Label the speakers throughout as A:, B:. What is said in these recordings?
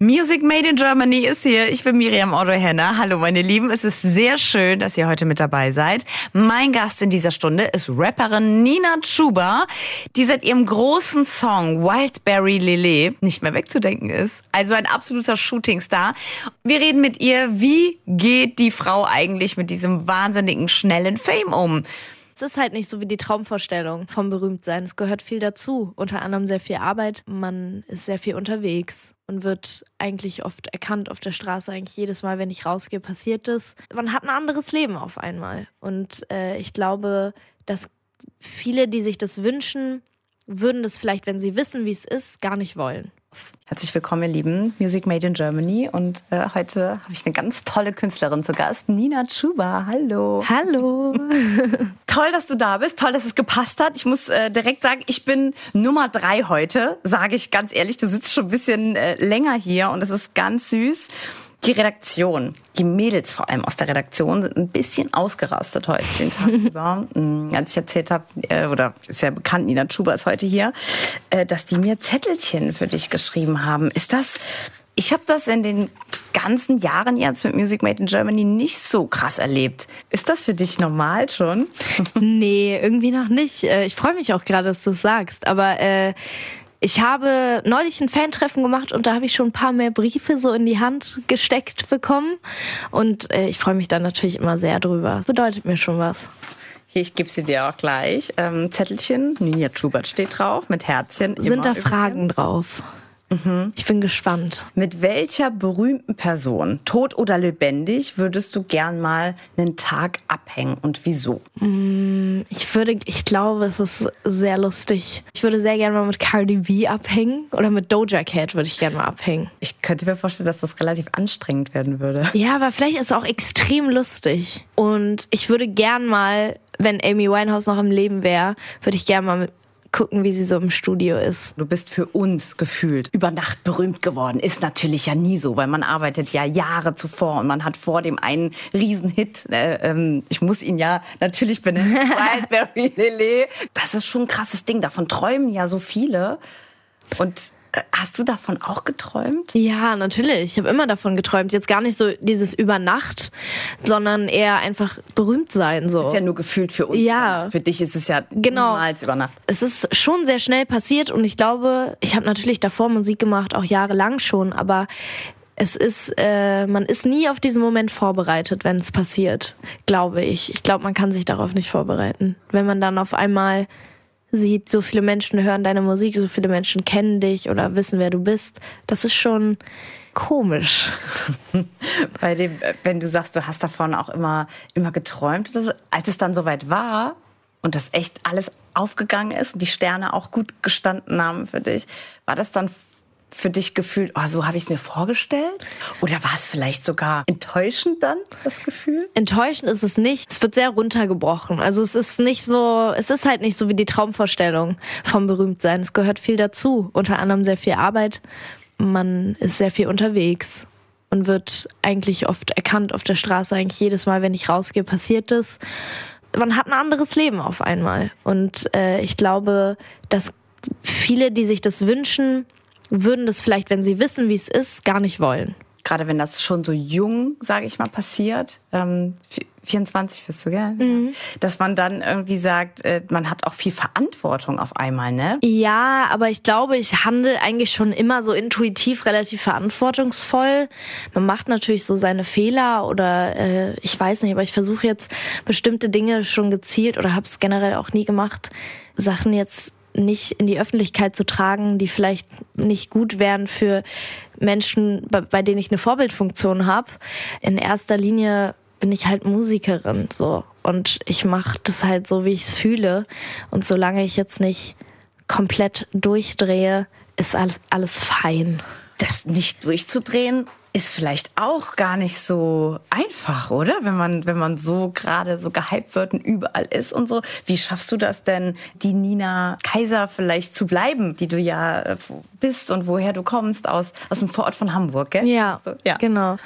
A: Music Made in Germany ist hier. Ich bin Miriam Audrey Henner. Hallo meine Lieben, es ist sehr schön, dass ihr heute mit dabei seid. Mein Gast in dieser Stunde ist Rapperin Nina Chuba, die seit ihrem großen Song Wildberry Lele nicht mehr wegzudenken ist. Also ein absoluter Shootingstar. Wir reden mit ihr, wie geht die Frau eigentlich mit diesem wahnsinnigen schnellen Fame um?
B: Es ist halt nicht so wie die Traumvorstellung vom Berühmtsein. Es gehört viel dazu. Unter anderem sehr viel Arbeit. Man ist sehr viel unterwegs und wird eigentlich oft erkannt auf der Straße. Eigentlich jedes Mal, wenn ich rausgehe, passiert es. Man hat ein anderes Leben auf einmal. Und äh, ich glaube, dass viele, die sich das wünschen, würden das vielleicht, wenn sie wissen, wie es ist, gar nicht wollen.
A: Herzlich willkommen, ihr Lieben. Music Made in Germany. Und äh, heute habe ich eine ganz tolle Künstlerin zu Gast, Nina Chuba. Hallo.
B: Hallo.
A: Toll, dass du da bist. Toll, dass es gepasst hat. Ich muss äh, direkt sagen, ich bin Nummer drei heute, sage ich ganz ehrlich. Du sitzt schon ein bisschen äh, länger hier und es ist ganz süß. Die Redaktion, die Mädels vor allem aus der Redaktion sind ein bisschen ausgerastet heute den Tag über. Mm, als ich erzählt habe, äh, oder ist ja bekannt, Nina Schuber ist heute hier, äh, dass die mir Zettelchen für dich geschrieben haben. Ist das, ich habe das in den ganzen Jahren jetzt mit Music Made in Germany nicht so krass erlebt. Ist das für dich normal schon?
B: nee, irgendwie noch nicht. Äh, ich freue mich auch gerade, dass du es sagst. Aber äh, ich habe neulich ein Fantreffen gemacht und da habe ich schon ein paar mehr Briefe so in die Hand gesteckt bekommen. Und äh, ich freue mich dann natürlich immer sehr drüber. Das bedeutet mir schon was.
A: Hier, ich gebe sie dir auch gleich. Ähm, Zettelchen, Ninja Schubert steht drauf, mit Herzchen.
B: Sind da Fragen drauf? Mhm. Ich bin gespannt.
A: Mit welcher berühmten Person, tot oder lebendig, würdest du gern mal einen Tag abhängen und wieso?
B: Mm, ich würde, ich glaube, es ist sehr lustig. Ich würde sehr gerne mal mit Cardi B abhängen oder mit Doja Cat würde ich gerne mal abhängen.
A: Ich könnte mir vorstellen, dass das relativ anstrengend werden würde.
B: Ja, aber vielleicht ist es auch extrem lustig. Und ich würde gern mal wenn Amy Winehouse noch im Leben wäre, würde ich gerne mal mit gucken, wie sie so im Studio ist.
A: Du bist für uns gefühlt über Nacht berühmt geworden. Ist natürlich ja nie so, weil man arbeitet ja Jahre zuvor und man hat vor dem einen Riesenhit. Äh, ähm, ich muss ihn ja natürlich benennen. Wildberry Lele. Das ist schon ein krasses Ding. Davon träumen ja so viele. Und Hast du davon auch geträumt?
B: Ja, natürlich. Ich habe immer davon geträumt. Jetzt gar nicht so dieses Übernacht, sondern eher einfach berühmt sein. So.
A: Ist ja nur gefühlt für uns.
B: Ja.
A: Für dich ist es ja genau. niemals Übernacht.
B: Es ist schon sehr schnell passiert und ich glaube, ich habe natürlich davor Musik gemacht, auch jahrelang schon, aber es ist, äh, man ist nie auf diesen Moment vorbereitet, wenn es passiert, glaube ich. Ich glaube, man kann sich darauf nicht vorbereiten. Wenn man dann auf einmal sieht, so viele Menschen hören deine Musik, so viele Menschen kennen dich oder wissen, wer du bist. Das ist schon komisch.
A: Bei dem, wenn du sagst, du hast davon auch immer, immer geträumt, das, als es dann soweit war und das echt alles aufgegangen ist und die Sterne auch gut gestanden haben für dich, war das dann für dich gefühlt, oh, so habe ich es mir vorgestellt? Oder war es vielleicht sogar enttäuschend dann, das Gefühl?
B: Enttäuschend ist es nicht. Es wird sehr runtergebrochen. Also es ist nicht so, es ist halt nicht so wie die Traumvorstellung vom Berühmtsein. Es gehört viel dazu. Unter anderem sehr viel Arbeit. Man ist sehr viel unterwegs und wird eigentlich oft erkannt auf der Straße. Eigentlich jedes Mal, wenn ich rausgehe, passiert es. Man hat ein anderes Leben auf einmal. Und äh, ich glaube, dass viele, die sich das wünschen, würden das vielleicht, wenn sie wissen, wie es ist, gar nicht wollen.
A: Gerade wenn das schon so jung, sage ich mal, passiert, ähm, 24 bist du, gell? Mhm. Dass man dann irgendwie sagt, äh, man hat auch viel Verantwortung auf einmal, ne?
B: Ja, aber ich glaube, ich handle eigentlich schon immer so intuitiv relativ verantwortungsvoll. Man macht natürlich so seine Fehler oder äh, ich weiß nicht, aber ich versuche jetzt bestimmte Dinge schon gezielt oder habe es generell auch nie gemacht, Sachen jetzt nicht in die Öffentlichkeit zu tragen, die vielleicht nicht gut wären für Menschen, bei, denen ich eine Vorbildfunktion habe. In erster Linie bin ich halt Musikerin so und ich mache das halt so, wie ich es fühle. Und solange ich jetzt nicht komplett durchdrehe, ist alles, alles fein.
A: Das nicht durchzudrehen ist vielleicht auch gar nicht so einfach, oder? Wenn man, wenn man so gerade so gehypt wird und überall ist und so. Wie schaffst du das denn, die Nina Kaiser vielleicht zu bleiben, die du ja äh, bist und woher du kommst, aus, aus dem Vorort von Hamburg, gell?
B: Ja, so, ja, genau.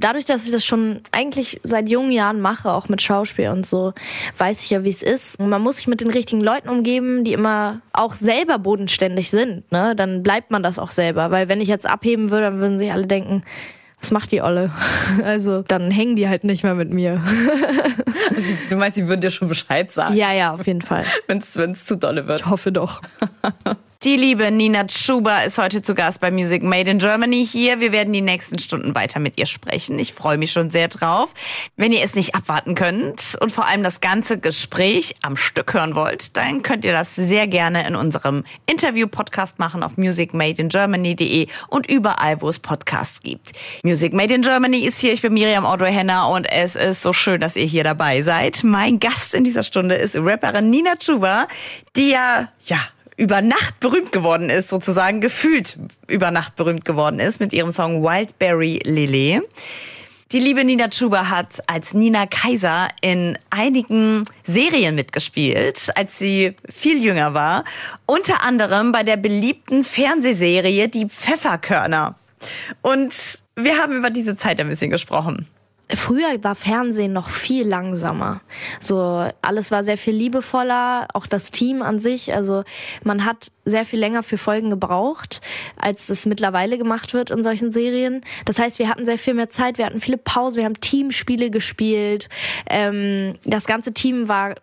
B: Dadurch, dass ich das schon eigentlich seit jungen Jahren mache, auch mit Schauspiel und so, weiß ich ja, wie es ist. Und man muss sich mit den richtigen Leuten umgeben, die immer auch selber bodenständig sind. Ne? Dann bleibt man das auch selber. Weil wenn ich jetzt abheben würde, dann würden sich alle denken, was macht die Olle? Also dann hängen die halt nicht mehr mit mir.
A: Also, du meinst, sie würden dir schon Bescheid sagen?
B: Ja, ja, auf jeden Fall.
A: Wenn es zu dolle wird.
B: Ich hoffe doch.
A: Die liebe Nina Schuber ist heute zu Gast bei Music Made in Germany hier. Wir werden die nächsten Stunden weiter mit ihr sprechen. Ich freue mich schon sehr drauf. Wenn ihr es nicht abwarten könnt und vor allem das ganze Gespräch am Stück hören wollt, dann könnt ihr das sehr gerne in unserem Interview-Podcast machen auf musicmadeingermany.de und überall, wo es Podcasts gibt. Music Made in Germany ist hier. Ich bin Miriam Audrey Henner und es ist so schön, dass ihr hier dabei seid. Mein Gast in dieser Stunde ist Rapperin Nina Schuber, die ja, ja, über Nacht berühmt geworden ist, sozusagen gefühlt über Nacht berühmt geworden ist mit ihrem Song Wildberry Lily. Die liebe Nina Chuba hat als Nina Kaiser in einigen Serien mitgespielt, als sie viel jünger war. Unter anderem bei der beliebten Fernsehserie Die Pfefferkörner. Und wir haben über diese Zeit ein bisschen gesprochen.
B: Früher war Fernsehen noch viel langsamer. So, alles war sehr viel liebevoller, auch das Team an sich. Also, man hat sehr viel länger für Folgen gebraucht, als es mittlerweile gemacht wird in solchen Serien. Das heißt, wir hatten sehr viel mehr Zeit, wir hatten viele Pausen, wir haben Teamspiele gespielt. Ähm, das ganze Team war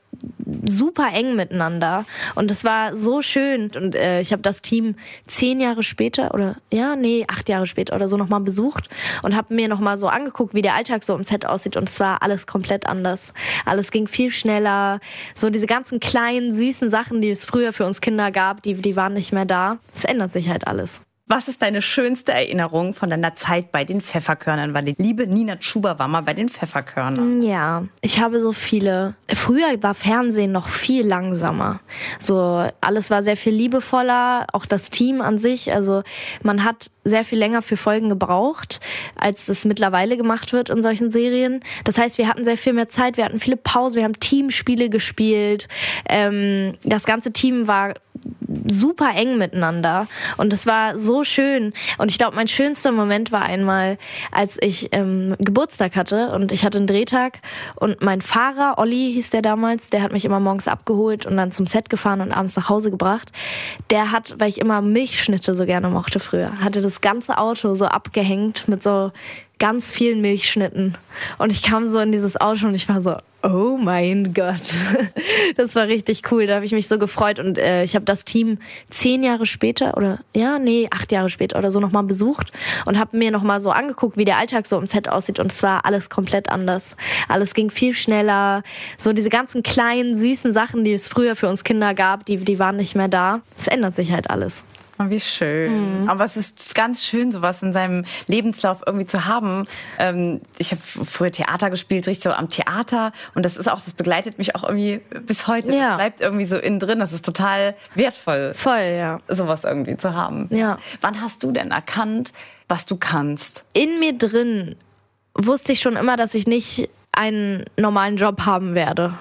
B: super eng miteinander. Und es war so schön. Und äh, ich habe das Team zehn Jahre später oder ja nee acht Jahre später oder so nochmal besucht und habe mir nochmal so angeguckt wie der Alltag so im Set aussieht. Und es war alles komplett anders. Alles ging viel schneller. So diese ganzen kleinen süßen Sachen die es früher für uns Kinder gab die die waren nicht mehr da. Es ändert sich halt alles
A: was ist deine schönste Erinnerung von deiner Zeit bei den Pfefferkörnern? Weil die liebe Nina Schuber war mal bei den Pfefferkörnern.
B: Ja, ich habe so viele. Früher war Fernsehen noch viel langsamer. So, alles war sehr viel liebevoller, auch das Team an sich. Also, man hat sehr viel länger für Folgen gebraucht, als es mittlerweile gemacht wird in solchen Serien. Das heißt, wir hatten sehr viel mehr Zeit, wir hatten viele Pausen, wir haben Teamspiele gespielt. Ähm, das ganze Team war super eng miteinander. Und es war so schön. Und ich glaube mein schönster Moment war einmal als ich ähm, Geburtstag hatte und ich hatte einen Drehtag und mein Fahrer Olli hieß der damals der hat mich immer morgens abgeholt und dann zum Set gefahren und abends nach Hause gebracht. Der hat weil ich immer Milchschnitte so gerne mochte früher hatte das ganze Auto so abgehängt mit so ganz vielen Milchschnitten. Und ich kam so in dieses Auto und ich war so, oh mein Gott. Das war richtig cool. Da habe ich mich so gefreut. Und äh, ich habe das Team zehn Jahre später oder ja, nee, acht Jahre später oder so nochmal besucht und habe mir nochmal so angeguckt, wie der Alltag so im Set aussieht. Und es war alles komplett anders. Alles ging viel schneller. So diese ganzen kleinen, süßen Sachen, die es früher für uns Kinder gab, die, die waren nicht mehr da. Es ändert sich halt alles.
A: Oh, wie schön. Mhm. Aber es ist ganz schön, sowas in seinem Lebenslauf irgendwie zu haben. Ähm, ich habe früher Theater gespielt, richtig so am Theater. Und das ist auch, das begleitet mich auch irgendwie bis heute. Ja. Das bleibt irgendwie so innen drin. Das ist total wertvoll.
B: Voll, ja.
A: Sowas irgendwie zu haben.
B: Ja.
A: Wann hast du denn erkannt, was du kannst?
B: In mir drin wusste ich schon immer, dass ich nicht einen normalen Job haben werde.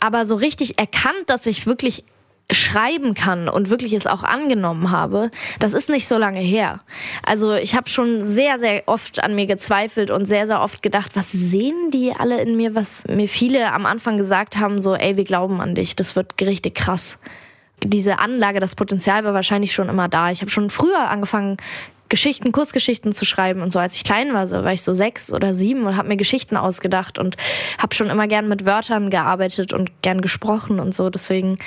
B: Aber so richtig erkannt, dass ich wirklich schreiben kann und wirklich es auch angenommen habe, das ist nicht so lange her. Also ich habe schon sehr, sehr oft an mir gezweifelt und sehr, sehr oft gedacht, was sehen die alle in mir, was mir viele am Anfang gesagt haben, so, ey, wir glauben an dich, das wird richtig krass. Diese Anlage, das Potenzial war wahrscheinlich schon immer da. Ich habe schon früher angefangen, Geschichten, Kurzgeschichten zu schreiben und so. Als ich klein war, so war ich so sechs oder sieben und habe mir Geschichten ausgedacht und habe schon immer gern mit Wörtern gearbeitet und gern gesprochen und so. Deswegen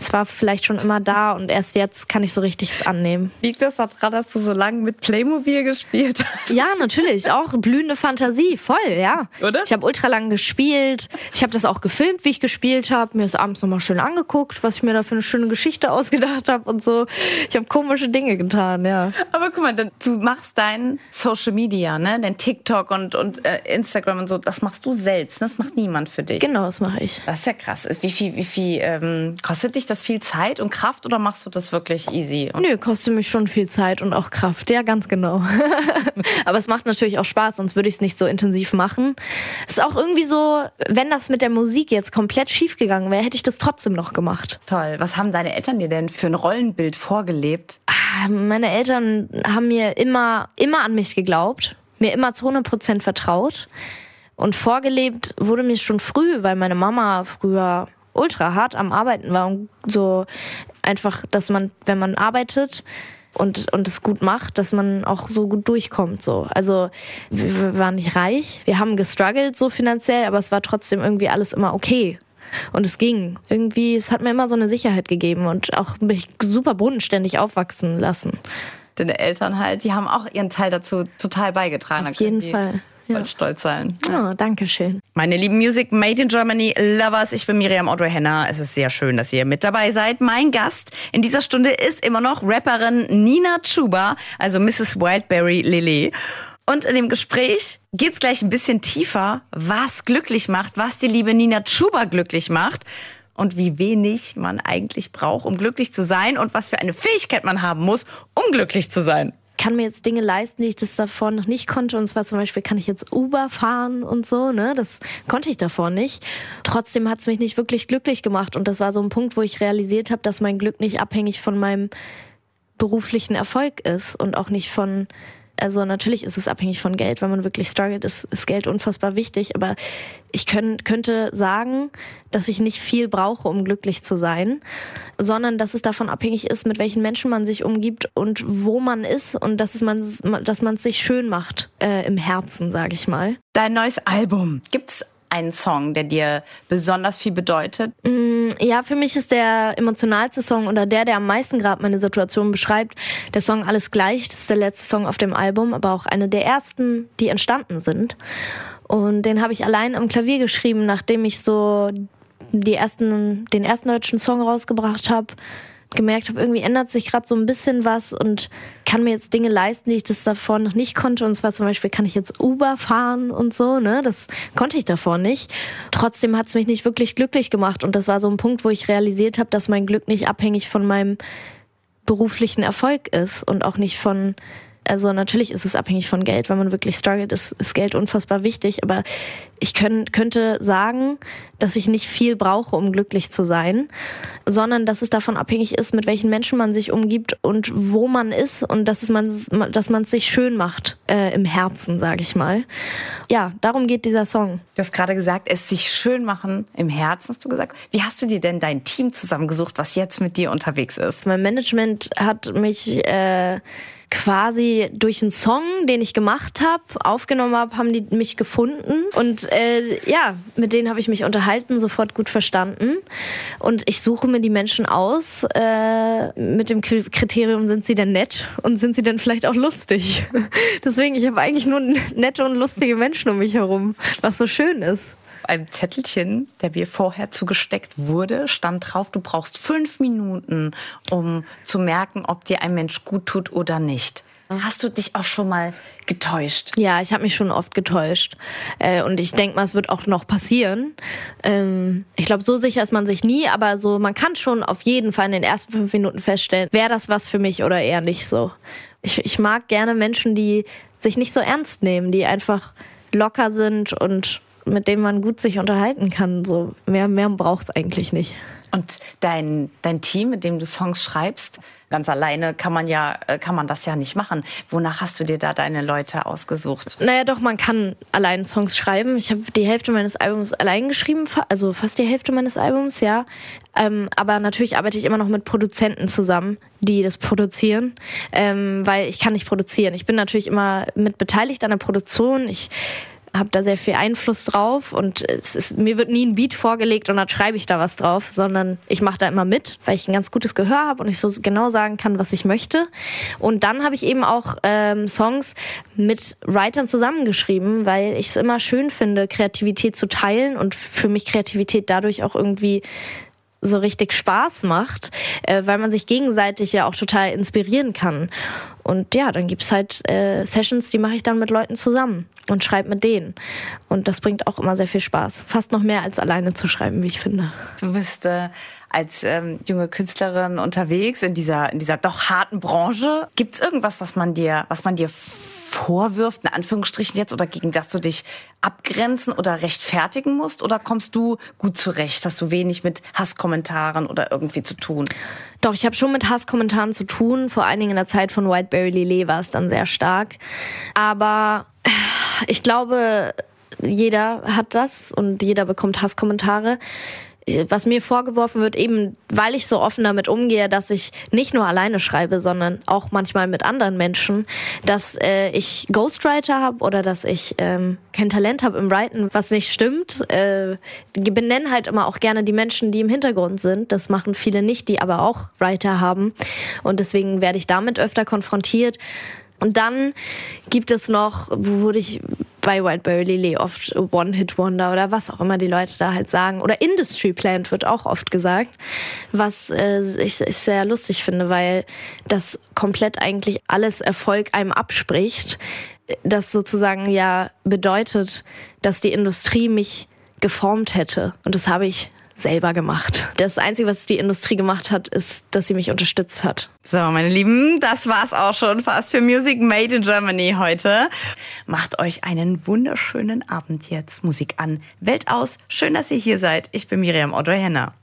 B: es war vielleicht schon immer da und erst jetzt kann ich so richtig annehmen.
A: Liegt das daran, dass du so lange mit Playmobil gespielt hast?
B: Ja, natürlich. Auch blühende Fantasie. Voll, ja.
A: Oder?
B: Ich habe ultra lang gespielt. Ich habe das auch gefilmt, wie ich gespielt habe. Mir ist abends nochmal schön angeguckt, was ich mir da für eine schöne Geschichte ausgedacht habe und so. Ich habe komische Dinge getan, ja.
A: Aber guck mal, du machst dein Social Media, ne? Dein TikTok und, und äh, Instagram und so. Das machst du selbst. Ne? Das macht niemand für dich.
B: Genau, das mache ich.
A: Das ist ja krass. Wie viel, wie viel ähm, kostet dich das viel Zeit und Kraft oder machst du das wirklich easy?
B: Nö, kostet mich schon viel Zeit und auch Kraft. Ja, ganz genau. Aber es macht natürlich auch Spaß, sonst würde ich es nicht so intensiv machen. Es ist auch irgendwie so, wenn das mit der Musik jetzt komplett schief gegangen wäre, hätte ich das trotzdem noch gemacht.
A: Toll. Was haben deine Eltern dir denn für ein Rollenbild vorgelebt?
B: Ah, meine Eltern haben mir immer, immer an mich geglaubt, mir immer zu 100 Prozent vertraut. Und vorgelebt wurde mir schon früh, weil meine Mama früher ultra hart am Arbeiten war und so einfach, dass man, wenn man arbeitet, und, und es gut macht, dass man auch so gut durchkommt. So. Also wir, wir waren nicht reich, wir haben gestruggelt so finanziell, aber es war trotzdem irgendwie alles immer okay. Und es ging. Irgendwie, es hat mir immer so eine Sicherheit gegeben und auch mich super bodenständig aufwachsen lassen.
A: Deine Eltern halt, die haben auch ihren Teil dazu total beigetragen.
B: Auf jeden Fall
A: voll stolz sein.
B: Ja. Oh, danke schön.
A: Meine lieben Music Made in Germany Lovers, ich bin Miriam Audrey Henner. Es ist sehr schön, dass ihr mit dabei seid. Mein Gast in dieser Stunde ist immer noch Rapperin Nina Chuba, also Mrs. Wildberry Lily. Und in dem Gespräch geht's gleich ein bisschen tiefer, was glücklich macht, was die liebe Nina Chuba glücklich macht und wie wenig man eigentlich braucht, um glücklich zu sein und was für eine Fähigkeit man haben muss, um glücklich zu sein
B: kann mir jetzt Dinge leisten, die ich das davor noch nicht konnte. Und zwar zum Beispiel kann ich jetzt Uber fahren und so, ne? Das konnte ich davor nicht. Trotzdem hat es mich nicht wirklich glücklich gemacht. Und das war so ein Punkt, wo ich realisiert habe, dass mein Glück nicht abhängig von meinem beruflichen Erfolg ist und auch nicht von also natürlich ist es abhängig von Geld. Wenn man wirklich struggelt, ist, ist Geld unfassbar wichtig. Aber ich können, könnte sagen, dass ich nicht viel brauche, um glücklich zu sein, sondern dass es davon abhängig ist, mit welchen Menschen man sich umgibt und wo man ist und dass es man, dass man es sich schön macht äh, im Herzen, sage ich mal.
A: Dein neues Album gibt's einen Song, der dir besonders viel bedeutet?
B: Mm, ja, für mich ist der emotionalste Song oder der, der am meisten gerade meine Situation beschreibt, der Song Alles gleich. Das ist der letzte Song auf dem Album, aber auch einer der ersten, die entstanden sind. Und den habe ich allein am Klavier geschrieben, nachdem ich so die ersten, den ersten deutschen Song rausgebracht habe gemerkt habe, irgendwie ändert sich gerade so ein bisschen was und kann mir jetzt Dinge leisten, die ich das davor noch nicht konnte. Und zwar zum Beispiel kann ich jetzt Uber fahren und so, ne? Das konnte ich davor nicht. Trotzdem hat es mich nicht wirklich glücklich gemacht. Und das war so ein Punkt, wo ich realisiert habe, dass mein Glück nicht abhängig von meinem beruflichen Erfolg ist und auch nicht von also natürlich ist es abhängig von Geld. Wenn man wirklich struggelt, ist, ist Geld unfassbar wichtig. Aber ich können, könnte sagen, dass ich nicht viel brauche, um glücklich zu sein, sondern dass es davon abhängig ist, mit welchen Menschen man sich umgibt und wo man ist und dass, es man, dass man es sich schön macht äh, im Herzen, sage ich mal. Ja, darum geht dieser Song.
A: Du hast gerade gesagt, es sich schön machen im Herzen, hast du gesagt. Wie hast du dir denn dein Team zusammengesucht, was jetzt mit dir unterwegs ist?
B: Mein Management hat mich... Äh, quasi durch einen Song, den ich gemacht habe, aufgenommen habe, haben die mich gefunden. Und äh, ja, mit denen habe ich mich unterhalten, sofort gut verstanden. Und ich suche mir die Menschen aus äh, mit dem Kriterium, sind sie denn nett und sind sie denn vielleicht auch lustig. Deswegen, ich habe eigentlich nur nette und lustige Menschen um mich herum, was so schön ist
A: einem Zettelchen, der mir vorher zugesteckt wurde, stand drauf, du brauchst fünf Minuten, um zu merken, ob dir ein Mensch gut tut oder nicht. Hast du dich auch schon mal getäuscht?
B: Ja, ich habe mich schon oft getäuscht. Äh, und ich denke mal, es wird auch noch passieren. Ähm, ich glaube, so sicher ist man sich nie, aber so, man kann schon auf jeden Fall in den ersten fünf Minuten feststellen, wäre das was für mich oder eher nicht so. Ich, ich mag gerne Menschen, die sich nicht so ernst nehmen, die einfach locker sind und mit dem man gut sich unterhalten kann. So mehr, mehr braucht es eigentlich nicht.
A: Und dein, dein Team, mit dem du Songs schreibst, ganz alleine kann man ja, äh, kann man das ja nicht machen. Wonach hast du dir da deine Leute ausgesucht?
B: Naja, doch, man kann allein Songs schreiben. Ich habe die Hälfte meines Albums allein geschrieben, also fast die Hälfte meines Albums, ja. Ähm, aber natürlich arbeite ich immer noch mit Produzenten zusammen, die das produzieren, ähm, weil ich kann nicht produzieren. Ich bin natürlich immer mit beteiligt an der Produktion. Ich habe da sehr viel Einfluss drauf und es ist, mir wird nie ein Beat vorgelegt und dann schreibe ich da was drauf, sondern ich mache da immer mit, weil ich ein ganz gutes Gehör habe und ich so genau sagen kann, was ich möchte. Und dann habe ich eben auch ähm, Songs mit Writern zusammengeschrieben, weil ich es immer schön finde, Kreativität zu teilen und für mich Kreativität dadurch auch irgendwie so richtig Spaß macht, äh, weil man sich gegenseitig ja auch total inspirieren kann. Und ja, dann gibt's halt äh, Sessions, die mache ich dann mit Leuten zusammen und schreibe mit denen. Und das bringt auch immer sehr viel Spaß. Fast noch mehr als alleine zu schreiben, wie ich finde.
A: Du bist äh, als ähm, junge Künstlerin unterwegs in dieser, in dieser doch harten Branche. Gibt's irgendwas, was man dir, was man dir vorwirft, in Anführungsstrichen jetzt, oder gegen das du dich abgrenzen oder rechtfertigen musst? Oder kommst du gut zurecht? Hast du wenig mit Hasskommentaren oder irgendwie zu tun?
B: Doch, ich habe schon mit Hasskommentaren zu tun. Vor allen Dingen in der Zeit von Whiteberry Lillet war es dann sehr stark. Aber ich glaube, jeder hat das und jeder bekommt Hasskommentare was mir vorgeworfen wird, eben weil ich so offen damit umgehe, dass ich nicht nur alleine schreibe, sondern auch manchmal mit anderen Menschen, dass äh, ich Ghostwriter habe oder dass ich ähm, kein Talent habe im Writen, was nicht stimmt. Äh, benennen halt immer auch gerne die Menschen, die im Hintergrund sind. Das machen viele nicht, die aber auch Writer haben. Und deswegen werde ich damit öfter konfrontiert. Und dann gibt es noch, wo wurde ich bei Wildberry Lily oft One-Hit-Wonder oder was auch immer die Leute da halt sagen. Oder Industry Plant wird auch oft gesagt, was äh, ich, ich sehr lustig finde, weil das komplett eigentlich alles Erfolg einem abspricht. Das sozusagen ja bedeutet, dass die Industrie mich geformt hätte. Und das habe ich selber gemacht. Das Einzige, was die Industrie gemacht hat, ist, dass sie mich unterstützt hat.
A: So, meine Lieben, das war's auch schon fast für Music Made in Germany heute. Macht euch einen wunderschönen Abend jetzt. Musik an, Welt aus. Schön, dass ihr hier seid. Ich bin Miriam Otto Henner.